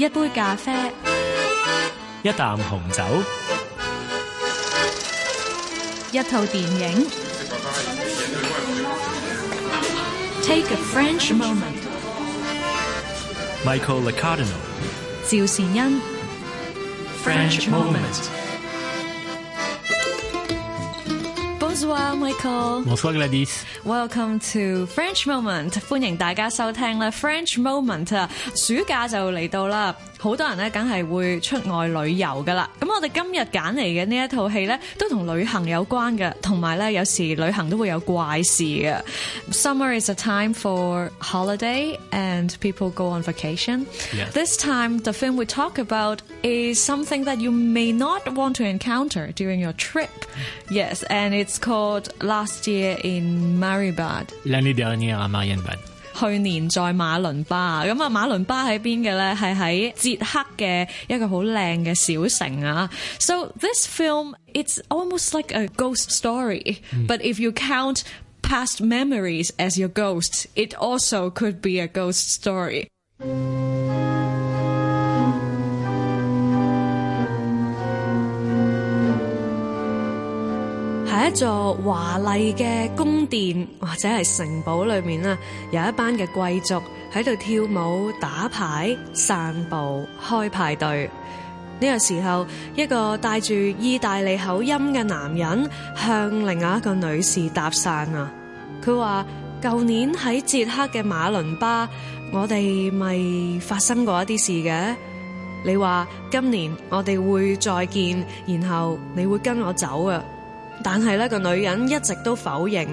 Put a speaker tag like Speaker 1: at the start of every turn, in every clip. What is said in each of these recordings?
Speaker 1: 一杯咖啡，
Speaker 2: 一啖紅酒，
Speaker 1: 一套電影。Take a French moment。
Speaker 2: Michael Licardino。
Speaker 1: 趙善恩。
Speaker 2: French moment。
Speaker 1: Bonjour, Michael。
Speaker 2: Bonsoir Gladys。
Speaker 1: Welcome to French Moment，歡迎大家收聽咧 French Moment 啊！暑假就嚟到啦， 好多人咧梗係會出外旅遊噶啦。咁我哋今日揀嚟嘅呢一套戲咧，都同旅行有關嘅，同埋咧有時旅行都會有怪事嘅。Summer is a time for holiday and people go on vacation. This time the film we talk about is something that you may not want to encounter during your trip. Mm. Yes, and it's called Last Year in Marienbad.
Speaker 2: L'année dernière à Marienbad.
Speaker 1: 去年在马伦巴，咁啊马伦巴喺边嘅咧？系喺捷克嘅一个好靓嘅小城啊。So this film it's almost like a ghost story, but if you count past memories as your ghosts, it also could be a ghost story. 喺一座華麗嘅宮殿或者係城堡裏面啦，有一班嘅貴族喺度跳舞、打牌、散步、開派對。呢個時候，一個帶住意大利口音嘅男人向另外一個女士搭訕啊！佢話：舊年喺捷克嘅馬倫巴，我哋咪發生過一啲事嘅。你話今年我哋會再見，然後你會跟我走啊！ 但係呢個女人一直都否認。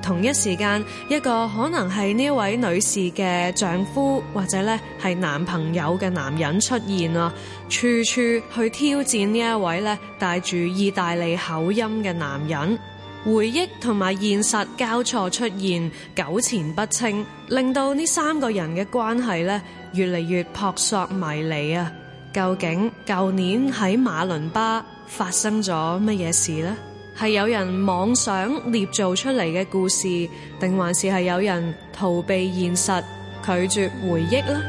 Speaker 1: 同一時間，一個可能係呢位女士嘅丈夫或者咧係男朋友嘅男人出現啊，處處去挑戰呢一位咧帶住意大利口音嘅男人。回憶同埋現實交錯出現，糾纏不清，令到呢三個人嘅關係咧越嚟越撲朔迷離啊！究竟舊年喺馬倫巴發生咗乜嘢事呢？ 係有人妄想捏造出嚟嘅故事，定還是係有人逃避現實、拒絕回憶呢？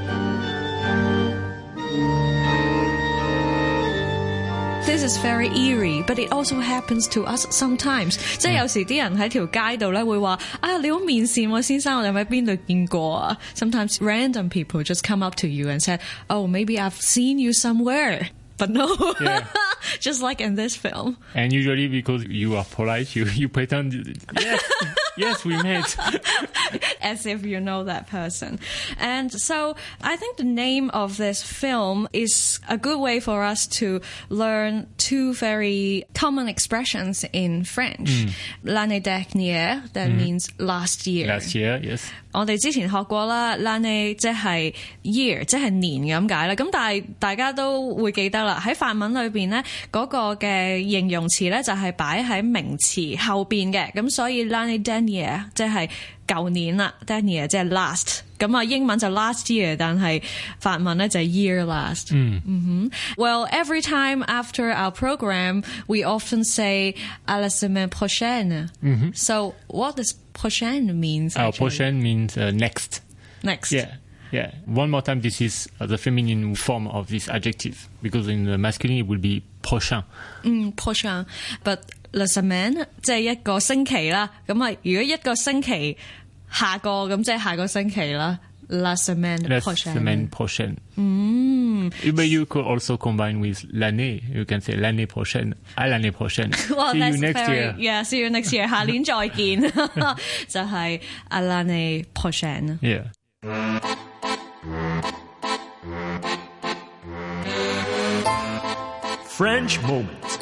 Speaker 1: This is very eerie, but it also happens to us sometimes。即係有時啲人喺條街度咧會話：啊，你好面善喎，先生，我哋喺邊度見過啊？Sometimes random people just come up to you and said, "Oh, maybe I've seen you somewhere." But no,
Speaker 2: Yeah.
Speaker 1: just like in this film.
Speaker 2: And usually because you are polite, you you pretend yes yes we met.
Speaker 1: as if you know that person. And so I think the name of this film is a good way for us to learn two very common expressions in French. L'année dernière, that means last year.
Speaker 2: Last year yes.
Speaker 1: 我哋之前学过啦，l'année 即系 year，即系年咁解啦。咁但系大家都会记得啦，喺法文里边咧，嗰个嘅形容词咧就系摆喺名词后边嘅。咁所以 l'année dernière 即系旧年啦，dernière 即系 last。咁啊，英文就 last year，但系法文咧就系 year last。嗯 Well, every time after our program, we often say à la semaine prochaine. So what does prochaine means?
Speaker 2: Our
Speaker 1: actually?
Speaker 2: prochain means uh, next.
Speaker 1: Next.
Speaker 2: Yeah. Yeah. One more time, this is uh, the feminine form of this adjective because in the masculine it will be prochain.
Speaker 1: 嗯，prochain。But la semaine 即系一个星期啦。咁啊，如果一个星期下个咁，即系下个星期啦。La semaine
Speaker 2: La
Speaker 1: prochaine。
Speaker 2: semaine prochaine. But you could also combine with l'année. You can say l'année prochaine. À l'année prochaine.
Speaker 1: Well,
Speaker 2: See you
Speaker 1: that's
Speaker 2: next
Speaker 1: very,
Speaker 2: year.
Speaker 1: Yeah, see you next year. 下年再见，就系 à l'année prochaine。
Speaker 2: Yeah.
Speaker 3: French moment.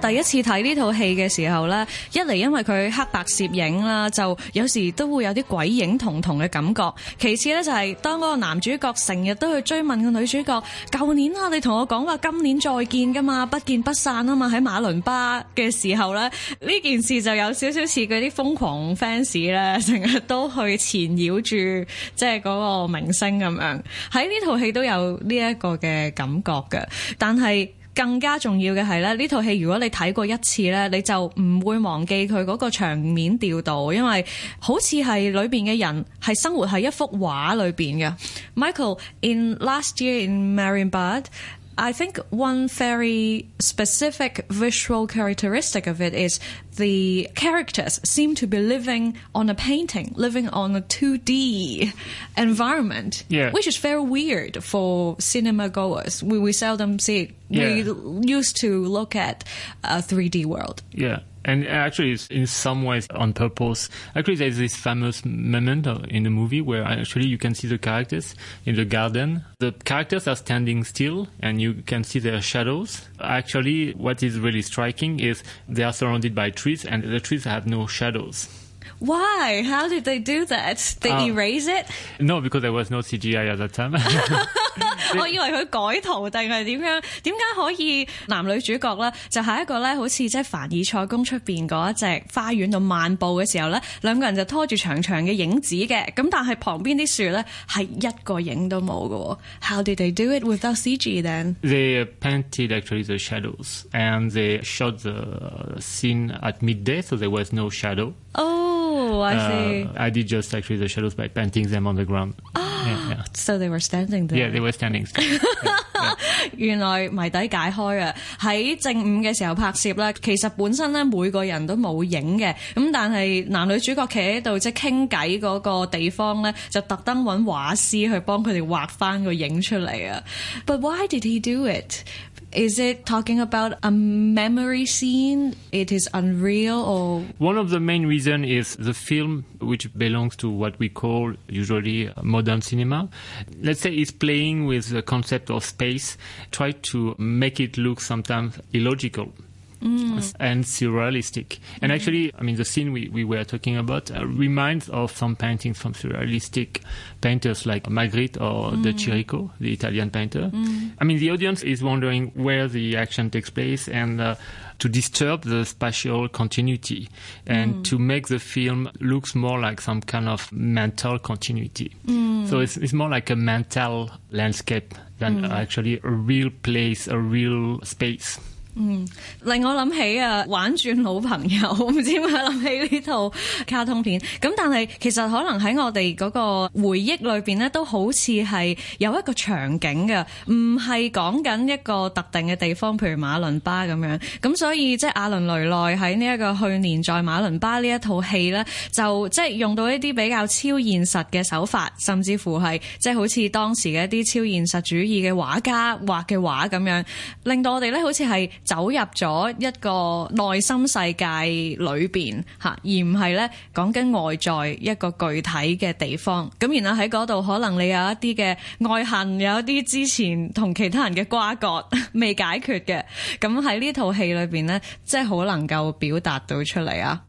Speaker 1: 第一次睇呢套戲嘅時候呢，一嚟因為佢黑白攝影啦，就有時都會有啲鬼影重重嘅感覺。其次呢，就係當嗰個男主角成日都去追問個女主角，舊年啊，你同我講話今年再見噶嘛，不見不散啊嘛，喺馬倫巴嘅時候呢，呢件事就有少少似嗰啲瘋狂 fans 咧，成日都去纏繞住即係嗰個明星咁樣。喺呢套戲都有呢一個嘅感覺嘅，但係。 更加重要嘅係咧，呢套戲如果你睇過一次咧，你就唔會忘記佢嗰個場面調度，因為好似係裏邊嘅人係生活喺一幅畫裏邊嘅。Michael in last year in Marienbad。 I think one very specific visual characteristic of it is the characters seem to be living on a painting, living on a 2D environment,
Speaker 2: Yeah.
Speaker 1: which is very weird for cinema goers. We, we seldom see it.
Speaker 2: Yeah.
Speaker 1: We used to look at a 3D world.
Speaker 2: Yeah. And actually, it's in some ways on purpose. Actually, there's this famous moment in the movie where actually you can see the characters in the garden. The characters are standing still and you can see their shadows. Actually, what is really striking is they are surrounded by trees and the trees have no shadows.
Speaker 1: Why? How did they do that? They
Speaker 2: Uh,
Speaker 1: erase it?
Speaker 2: No, because there was no CGI at that time.
Speaker 1: 我以为佢改图定系点样？点解可以男女主角咧就系一个咧好似即系凡尔赛宫出边嗰一只花园度漫步嘅时候咧，两个人就拖住长长嘅影子嘅，咁但系旁边啲树咧系一个影都冇嘅喎。How did they do it without CG then？
Speaker 2: They painted actually the shadows and they shot the scene at midday, so there was no shadow.
Speaker 1: Oh, I see.
Speaker 2: Uh, I did just actually the shadows by painting them on the ground. yeah, yeah.
Speaker 1: So they were standing there.
Speaker 2: yeah, they were standing still.
Speaker 1: 原来谜底解开啊！喺正午嘅时候拍摄咧，其实本身咧每个人都冇影嘅，咁但系男女主角企喺度即系倾偈嗰个地方咧，就特登揾画师去帮佢哋画翻个影出嚟啊！But why did he do it? Is it talking about a memory scene? It is unreal or
Speaker 2: One of the main reasons is the film, which belongs to what we call usually modern cinema. Let's say it's playing with the concept of space, try to make it look sometimes illogical. Mm. And surrealistic. And actually, I mean, the scene we, we were talking about uh, reminds of some paintings from surrealistic painters like Magritte or De mm. Chirico, the Italian painter. Mm. I mean, the audience is wondering where the action takes place and uh, to disturb the spatial continuity and to make the film looks more like some kind of mental continuity. So it's, it's more like a mental landscape than actually a real place, a real space.
Speaker 1: 令我諗起啊，玩轉老朋友，唔知點解諗起呢套卡通片。咁但係其實可能喺我哋嗰個回憶裏邊咧，都好似係有一個場景嘅，唔係講緊一個特定嘅地方，譬如馬倫巴咁樣。咁所以即係阿倫雷內喺呢一個去年在馬倫巴呢一套戲咧，就即係用到一啲比較超現實嘅手法，甚至乎係即係好似當時嘅一啲超現實主義嘅畫家畫嘅畫咁樣，令到我哋咧好似係 走入咗一個內心世界裏邊嚇，而唔係咧講緊外在一個具體嘅地方。咁然後喺嗰度，可能你有一啲嘅愛恨，有一啲之前同其他人嘅瓜葛未解決嘅。咁喺呢套戲裏邊咧，即係好能夠表達到出嚟啊！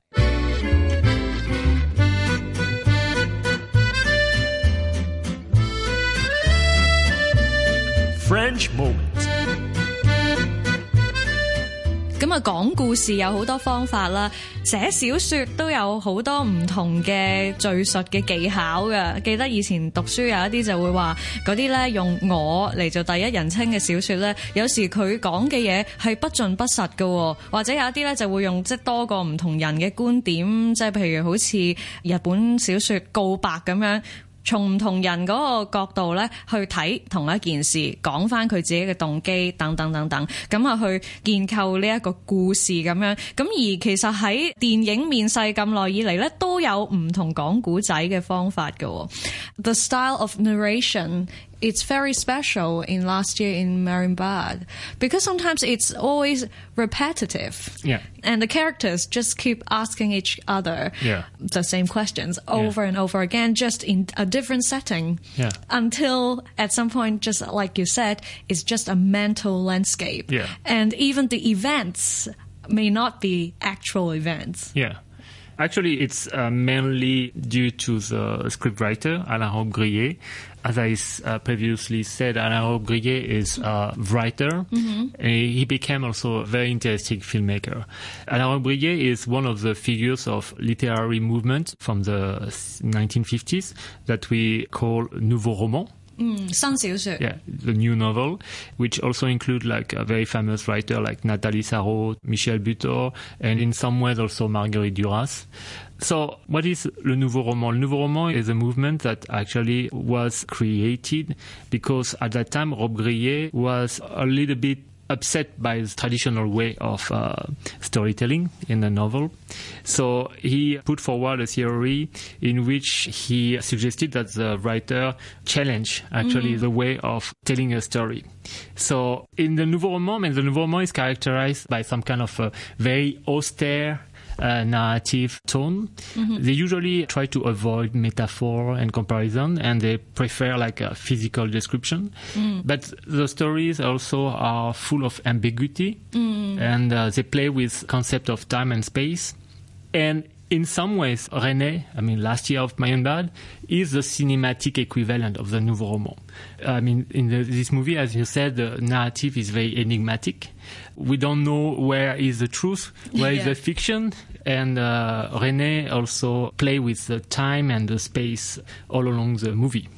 Speaker 3: French moment.
Speaker 1: 咁啊，講故事有好多方法啦，寫小說都有好多唔同嘅敘述嘅技巧嘅。記得以前讀書有一啲就會話嗰啲咧用我嚟做第一人稱嘅小說咧，有時佢講嘅嘢係不盡不實嘅喎，或者有一啲咧就會用即係多個唔同人嘅觀點，即係譬如好似日本小說告白咁樣。 從唔同人嗰個角度咧去睇同一件事，講翻佢自己嘅動機等等等等，咁啊去建構呢一個故事咁樣。咁而其實喺電影面世咁耐以嚟咧，都有唔同講古仔嘅方法嘅喎。The style of narration. It's very special in last year in Marienbad because sometimes it's always repetitive.
Speaker 2: Yeah.
Speaker 1: And the characters just keep asking each other
Speaker 2: Yeah.
Speaker 1: the same questions over and over again, just in a different setting.
Speaker 2: Yeah.
Speaker 1: Until at some point, just like you said, it's just a mental landscape.
Speaker 2: Yeah.
Speaker 1: And even the events may not be actual events.
Speaker 2: Yeah. Actually, it's uh, mainly due to the scriptwriter, Alain Robbe-Grillet. As I uh, previously said, Alain Robbe-Grillet is a writer. And he became also a very interesting filmmaker. Alain Robbe-Grillet is one of the figures of literary movement from the 1950s that we call Nouveau Roman.
Speaker 1: Mm, 新小說。
Speaker 2: Yeah, the new novel, which also include like a very famous writer like Nathalie Sarraute, Michel Butor, and in some ways also Marguerite Duras. So what is Le Nouveau Roman? Le Nouveau Roman is a movement that actually was created because at that time Robbe-Grillet was a little bit upset by the traditional way of uh, storytelling in the novel. So he put forward a theory in which he suggested that the writer challenge actually the way of telling a story. So in the Nouveau Roman, the Nouveau Roman is characterized by some kind of a very austere uh, narrative tone. They usually try to avoid metaphor and comparison, and they prefer like a physical description. But the stories also are full of ambiguity, and uh, they play with concept of time and space. And in some ways, Resnais, I mean, last year of Marienbad, is the cinematic equivalent of the Nouveau Roman. I mean, in the, this movie, as you said, the narrative is very enigmatic. We don't know where is the truth, where is
Speaker 1: Yeah.
Speaker 2: the fiction, and uh, Resnais also play with the time and the space all along the movie.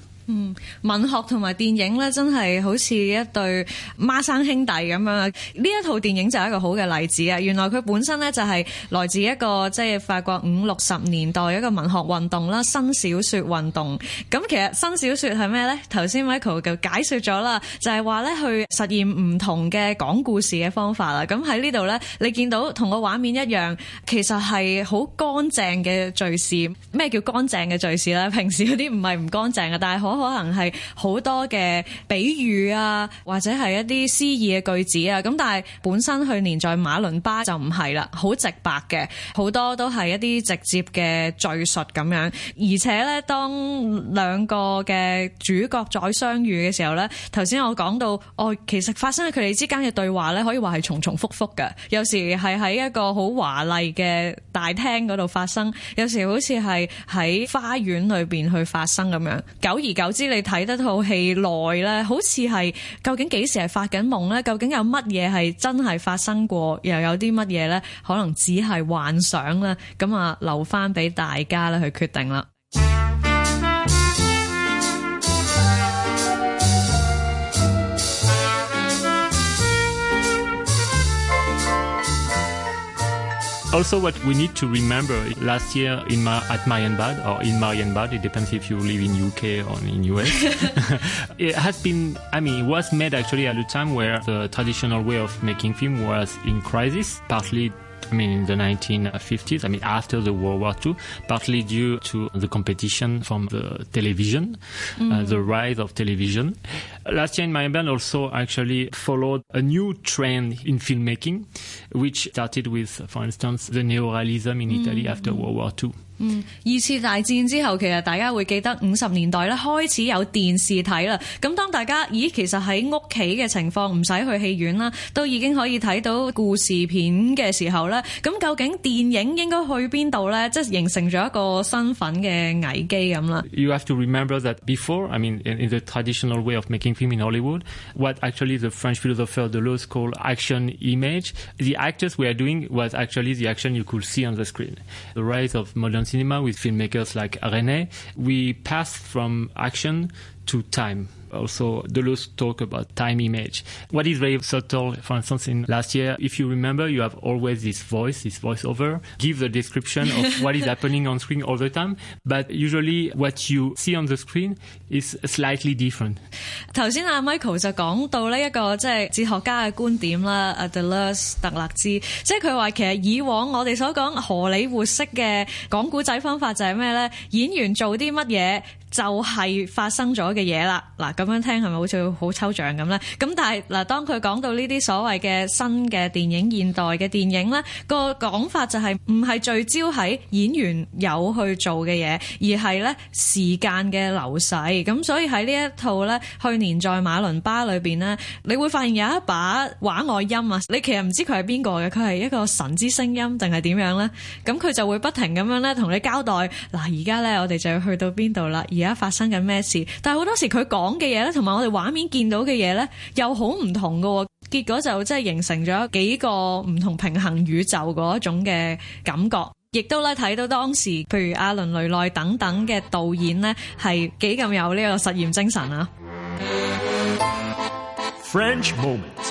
Speaker 1: 文學同埋電影咧，真係好似一對孖生兄弟咁樣。呢一套電影就係一個好嘅例子啊！原來佢本身咧就係來自一個即係法國五六十年代一個文學運動啦，新小說運動。咁其實新小說係咩咧？頭先 Michael 就解説咗啦，就係話咧去實驗唔同嘅講故事嘅方法啦。咁喺呢度咧，你見到同個畫面一樣，其實係好乾淨嘅敘事。咩叫乾淨嘅敘事咧？平時嗰啲唔係唔乾淨嘅，但係可 可能係好多嘅比喻啊，或者係一啲詩意嘅句子啊。咁但係本身去年在馬倫巴就唔係啦，好直白嘅，好多都係一啲直接嘅敘述咁樣。而且咧，當兩個嘅主角再相遇嘅時候咧，頭先我講到，哦，其實發生喺佢哋之間嘅對話咧，可以話係重重複複嘅。有時係喺一個好華麗嘅大廳嗰度發生，有時好似係喺花園裏邊去發生咁樣。久而久 之，你睇得套戲耐咧，好似係究竟幾時係發緊夢咧？究竟有乜嘢係真係發生過，又有啲乜嘢咧？可能只係幻想咧。咁啊，留翻俾大家咧去決定啦。
Speaker 2: Also, what we need to remember last year in Mar- at Marienbad or in Marienbad, it depends if you live in UK or in US. it has been, I mean, it was made actually at a time where the traditional way of making film was in crisis, partly. I mean, in the 1950s, I mean, after the World War II, partly due to the competition from the television, uh, the rise of television. Last year in Marienbad also actually followed a new trend in filmmaking, which started with, for instance, the neorealism in Italy after World War II.
Speaker 1: 二次大戰之後，其實大家會記得五十年代咧開始有電視睇啦。咁當大家咦，其實喺屋企嘅情況唔使去戲院啦，都已經可以睇到故事片嘅時候咧，咁究竟電影應該去邊度咧？即係形成咗一個身份嘅危機咁啦。
Speaker 2: You have to remember that before, I mean, in, in the traditional way of making film in Hollywood, what actually the French philosopher Deleuze called action image, the actors were doing was actually the action you could see on the screen. The rise of modern cinema with filmmakers like Resnais, we passed from action to time Also, Deleuze talk about time image. What is very subtle, for instance, in last year, if you remember, you have always this voice, this voiceover, give the description of what is happening on screen all the time. But usually what you see on the screen is slightly different.
Speaker 1: 头先阿 Michael 就讲到呢一个即系哲学家嘅观点啦，阿 Deleuze 特勒兹，即系佢话其实以往我哋所讲荷里活式嘅讲古仔方法就系咩咧？演员做啲乜嘢？ 就係發生咗嘅嘢啦，嗱咁樣聽係咪好似好抽象咁咧？咁但係嗱，當佢講到呢啲所謂嘅新嘅電影、現代嘅電影咧，個講法就係唔係聚焦喺演員有去做嘅嘢，而係咧時間嘅流逝。咁所以喺呢一套咧，去年在馬倫巴裏邊咧，你會發現有一把畫外音啊！你其實唔知佢係邊個嘅，佢係一個神之聲音定係點樣咧？咁佢就會不停咁樣咧同你交代嗱，而家咧我哋就要去到邊度啦，而 家發生緊咩事？但係好多時佢講嘅嘢咧，同埋我哋畫面見到嘅嘢咧，又好唔同㗎喎。結果就即係形成咗幾個唔同平衡宇宙嗰一種嘅感覺。 亦都咧睇到當時譬如阿倫雷內等等嘅導演呢，係幾咁有呢個實驗精神啊！
Speaker 3: French moment.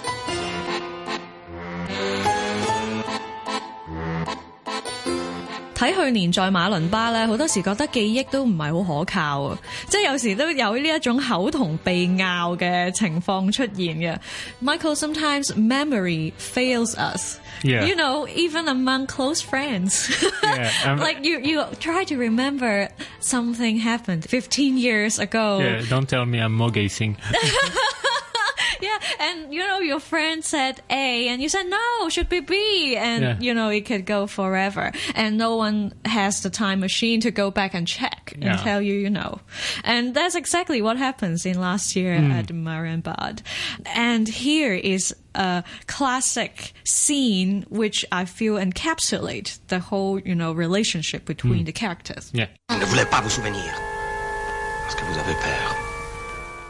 Speaker 1: 睇去年在马伦巴咧，好多时觉得记忆都唔系好可靠啊！即系有时都有呢一种口同鼻拗嘅情况出现嘅。Michael sometimes memory fails us.
Speaker 2: Yeah.
Speaker 1: You know, even among close friends.
Speaker 2: Yeah, um,
Speaker 1: like you, you try to remember something happened 15 years ago.
Speaker 2: Yeah, don't tell me I'm morgacing.
Speaker 1: Yeah, and you know your friend said A, and you said no, should be B, and
Speaker 2: Yeah.
Speaker 1: you know it could go forever, and no one has the time machine to go back and check and tell you, you know, and that's exactly what happens in last year hmm. at Marienbad, and here is a classic scene which I feel encapsulate the whole, you know, relationship between hmm. the characters.
Speaker 2: Yeah.
Speaker 4: Ne voulez pas vous souvenir. Parce que vous avez peur.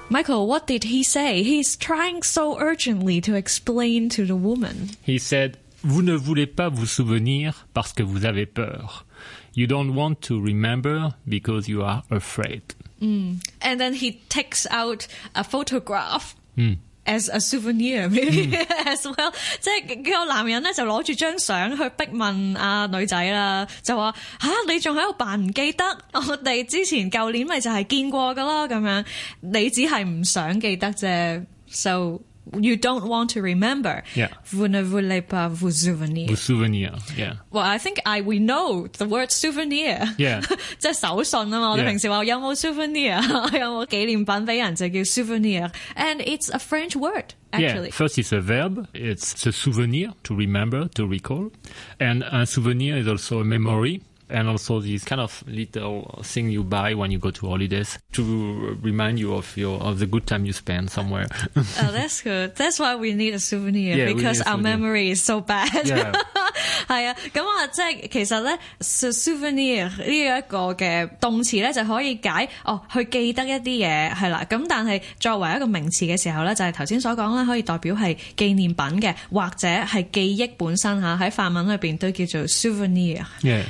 Speaker 1: Michael, what did he say? He's trying so urgently to explain to the woman.
Speaker 2: He said, Vous ne voulez pas vous souvenir parce que vous avez peur. You don't want to remember because you are afraid. Mm.
Speaker 1: and then he takes out a photograph mm. as a souvenir maybe as well，即係個男人咧就攞住張相去逼問阿女仔啦，就話吓、你仲喺度扮唔記得？我哋之前舊年咪就係見過噶咯，咁樣你只係唔想記得啫，so you don't want to remember。
Speaker 2: Yeah.
Speaker 1: Vous ne voulez pas vous souvenir。
Speaker 2: Vous souvenir. Yeah.
Speaker 1: Well, I think I we know the word souvenir.
Speaker 2: Yeah.
Speaker 1: 即系手信啊嘛。我哋
Speaker 2: Yeah.
Speaker 1: 平时话有冇 souvenir，有冇纪念品俾人就叫 souvenir，and it's a French word actually.
Speaker 2: Yeah, first it's a verb. It's a souvenir, to remember, to recall. And a souvenir is also a memory. And also this kind of little thing you buy when you go to holidays to remind you of your of the good time you spent somewhere.
Speaker 1: Oh, that's good. That's why we need a souvenir
Speaker 2: Yeah, we
Speaker 1: because
Speaker 2: need a
Speaker 1: our
Speaker 2: souvenir.
Speaker 1: memory is so bad.
Speaker 2: Yeah.
Speaker 1: 系啊，咁啊，即系其实咧，so souvenir 呢一个嘅动词咧就可以解哦，去记得一啲嘢系啦。咁但系作为一个名词嘅时候咧，就系头先所讲啦，可以代表系纪念品嘅，或者系记忆本身吓。喺法文里边都叫做 souvenir。
Speaker 2: yeah.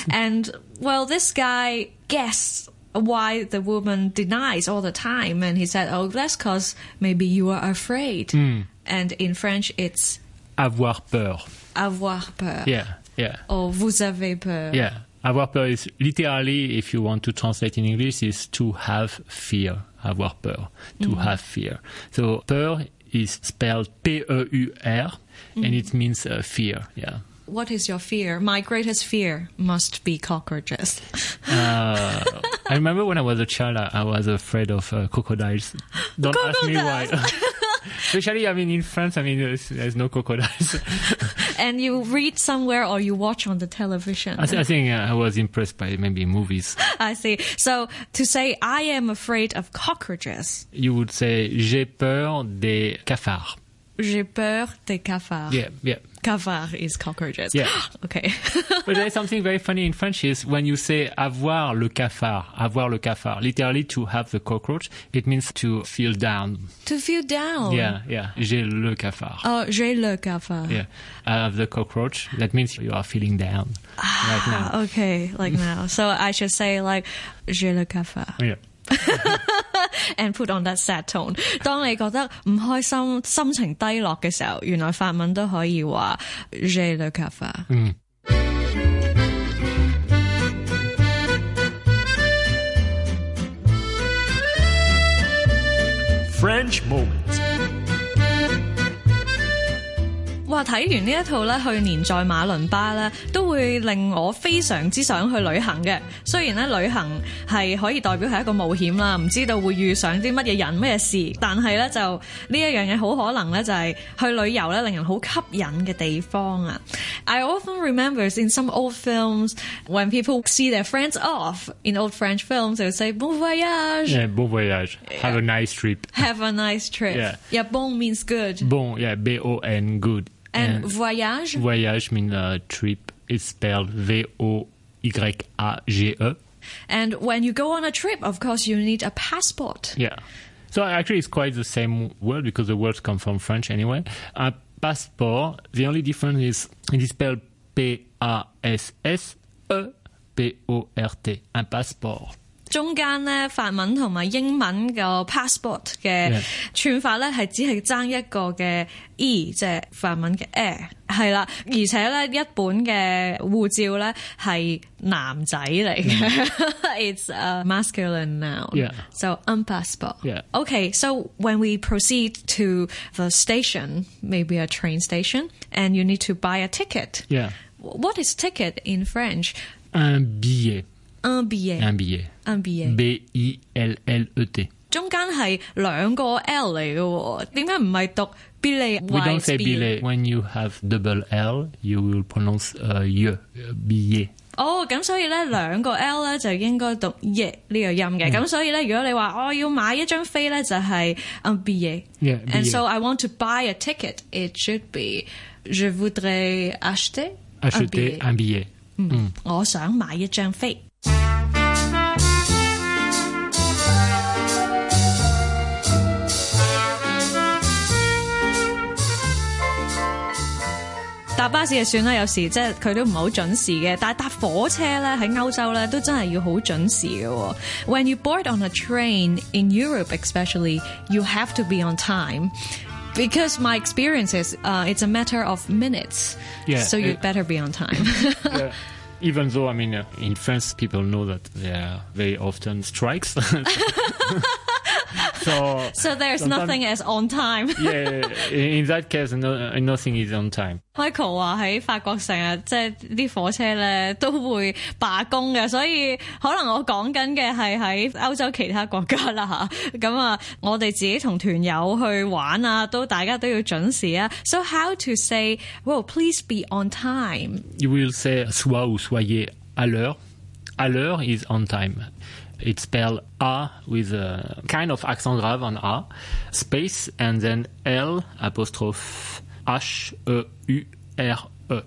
Speaker 1: And well, this guy guessed why the woman denies all the time, and he said, "Oh, that's because maybe you are afraid." Hmm. And in French, it's
Speaker 2: Avoir peur.
Speaker 1: avoir peur
Speaker 2: Yeah. Yeah.
Speaker 1: or vous avez peur.
Speaker 2: Yeah. Avoir peur is literally, if you want to translate in English, is to have fear. Avoir peur. To mm-hmm. have fear. So peur is spelled P-E-U-R and mm-hmm. it means uh, fear. Yeah.
Speaker 1: What is your fear? My greatest fear must be cockroaches.
Speaker 2: Uh, I remember when I was a child, I, was afraid of uh, crocodiles. Don't ask me why. Especially, I mean, in France, I mean, there's, there's no crocodiles.
Speaker 1: and you read somewhere or you watch on the television.
Speaker 2: I, th- I think uh, I was impressed by maybe movies.
Speaker 1: I see. So to say I am afraid of cockroaches,
Speaker 2: You would say, j'ai peur des cafards.
Speaker 1: J'ai peur des cafards.
Speaker 2: Yeah, yeah.
Speaker 1: Cafard is cockroaches.
Speaker 2: Yeah.
Speaker 1: okay.
Speaker 2: But there's something very funny in French is when you say avoir le cafard, avoir le cafard, literally to have the cockroach, it means to feel down.
Speaker 1: to feel down.
Speaker 2: Yeah, yeah. J'ai le cafard.
Speaker 1: Oh, j'ai le cafard.
Speaker 2: Yeah. I have the cockroach. That means you are feeling down right now.
Speaker 1: Ah, Okay, like now. So I should say like j'ai le cafard
Speaker 2: Yeah.
Speaker 1: and put on that sad tone. 當你覺得唔開心、心情低落嘅時候，原來法文都可以話 j'ai le cafard。
Speaker 3: French moment.
Speaker 1: 哇！睇完呢一套咧，去年在馬倫巴咧，都會令我非常之想去旅行嘅。雖然咧旅行係可以代表係一個冒險啦，唔知道會遇上啲乜嘢人乜嘢事，但係咧就呢一樣嘢好可能咧就係去旅遊咧令人好吸引嘅地方啊！I often remember in some old films when people see their friends off in old French films, they would say bon voyage,
Speaker 2: Yeah, bon voyage. Have a nice trip.
Speaker 1: have a nice trip.
Speaker 2: Yeah.
Speaker 1: yeah bon means good,
Speaker 2: Bon, yeah, B-O-N, good.
Speaker 1: and voyage.
Speaker 2: voyage means uh, trip. It's spelled V-O-Y-A-G-E.
Speaker 1: And when you go on a trip, of course, you need a passport.
Speaker 2: Yeah. So actually, it's quite the same word because the words come from French anyway. A passport. The only difference is it is spelled P-A-S-S-E-P-O-R-T. Un passeport.
Speaker 1: 中间咧法文同埋英文个 passport 嘅
Speaker 2: Yeah.
Speaker 1: 串法咧系只系争一个嘅 e，即系法文嘅 air 系啦，而且咧一本嘅护照咧系男仔嚟嘅，it's a masculine noun.
Speaker 2: Yeah.
Speaker 1: So un passport.
Speaker 2: Yeah.
Speaker 1: Okay, so when we proceed to the station, maybe a train station, and you need to buy a ticket.
Speaker 2: Yeah.
Speaker 1: What is ticket in French?
Speaker 2: Un billet.
Speaker 1: Un billet.
Speaker 2: Un billet.
Speaker 1: Un billet.
Speaker 2: B-I-L-L-E-T.
Speaker 1: 中间系两个 L 嚟嘅喎，点解唔系读 billet？
Speaker 2: We don't say billet. When you have double L, you will pronounce uh, y, uh, billet.
Speaker 1: 哦，咁所以咧两个 L 咧就应该读耶呢个音嘅。咁、所以咧，如果你话我要买一张飞咧，就系 un billet。
Speaker 2: Yeah,
Speaker 1: And
Speaker 2: billet.
Speaker 1: so I want to buy a ticket. It should be je voudrais acheter un
Speaker 2: Acheter
Speaker 1: billet.
Speaker 2: un billet.
Speaker 1: 我想买一张飞。 搭巴士就算啦，有时即系佢都唔系好准时嘅，但系搭火车咧喺欧洲咧都真系要好准时嘅喎。When you board on a train in Europe, especially, you have to be on time. Because my experience is, uh, it's a matter of minutes.
Speaker 2: Yeah,
Speaker 1: So you
Speaker 2: uh,
Speaker 1: better be on time.
Speaker 2: Yeah. Even though, I mean, uh, in France, people know that there are very often strikes. so,
Speaker 1: so there's
Speaker 2: Sometimes-
Speaker 1: nothing as on time.
Speaker 2: yeah, in that case, no, uh, nothing is on time.
Speaker 1: Michael 话喺法国成日即系啲火车咧都会罢工嘅，所以可能我讲紧嘅系喺欧洲其他国家啦吓。咁啊，我哋自己同团友去玩啊，都大家都要准时啊。So how to say, well, please be on time?
Speaker 2: You will say soit ou soyez à l'heure. À l'heure is on time. It's spelled A with a kind of accent grave on A, space, and then L apostrophe H E U R E.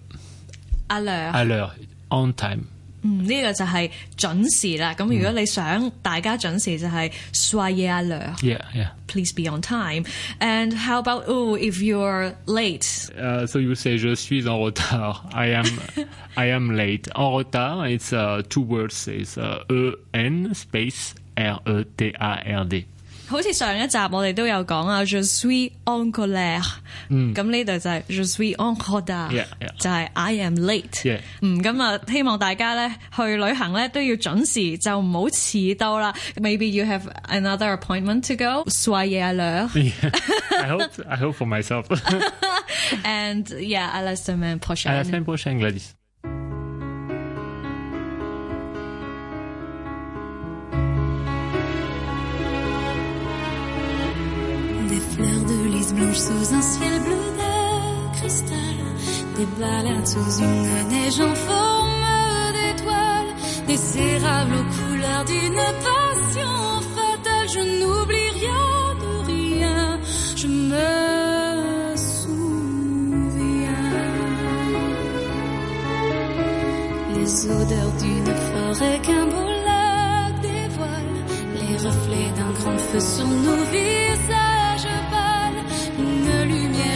Speaker 1: 阿亮
Speaker 2: ，À l'heure, on time.
Speaker 1: 嗯，呢、个就系准时啦。咁如果你想大家准时，就系 soyez à l'heure.
Speaker 2: Yeah, yeah.
Speaker 1: Please be on time. And how about oh, if you're late?
Speaker 2: Uh, so you say je suis en retard. I am, I am late. En retard, it's uh, two words. It's uh, E N space R E T A R D.
Speaker 1: 好似上一集我哋都有讲啊，je suis en colère。咁呢度就系 je suis en retard，
Speaker 2: Yeah, yeah.
Speaker 1: 就系 I am late。
Speaker 2: Yeah.
Speaker 1: 嗯，咁啊，希望大家咧去旅行咧都要准时，就唔好迟到啦。Maybe you have another appointment to go. Soyez à l'heure.
Speaker 2: Yeah. I hope, I hope for myself.
Speaker 1: And yeah, à la semaine
Speaker 2: À la
Speaker 1: prochaine.
Speaker 2: semaine prochaine, Gladys.
Speaker 5: Sous un ciel bleu de cristal. Des balades sous une neige en forme d'étoile. Des érables aux couleurs d'une passion fatale. Je n'oublie rien de rien. Je me souviens. Les odeurs d'une forêt qu'un beau lac dévoile, les reflets d'un grand feu sur nos visages lumière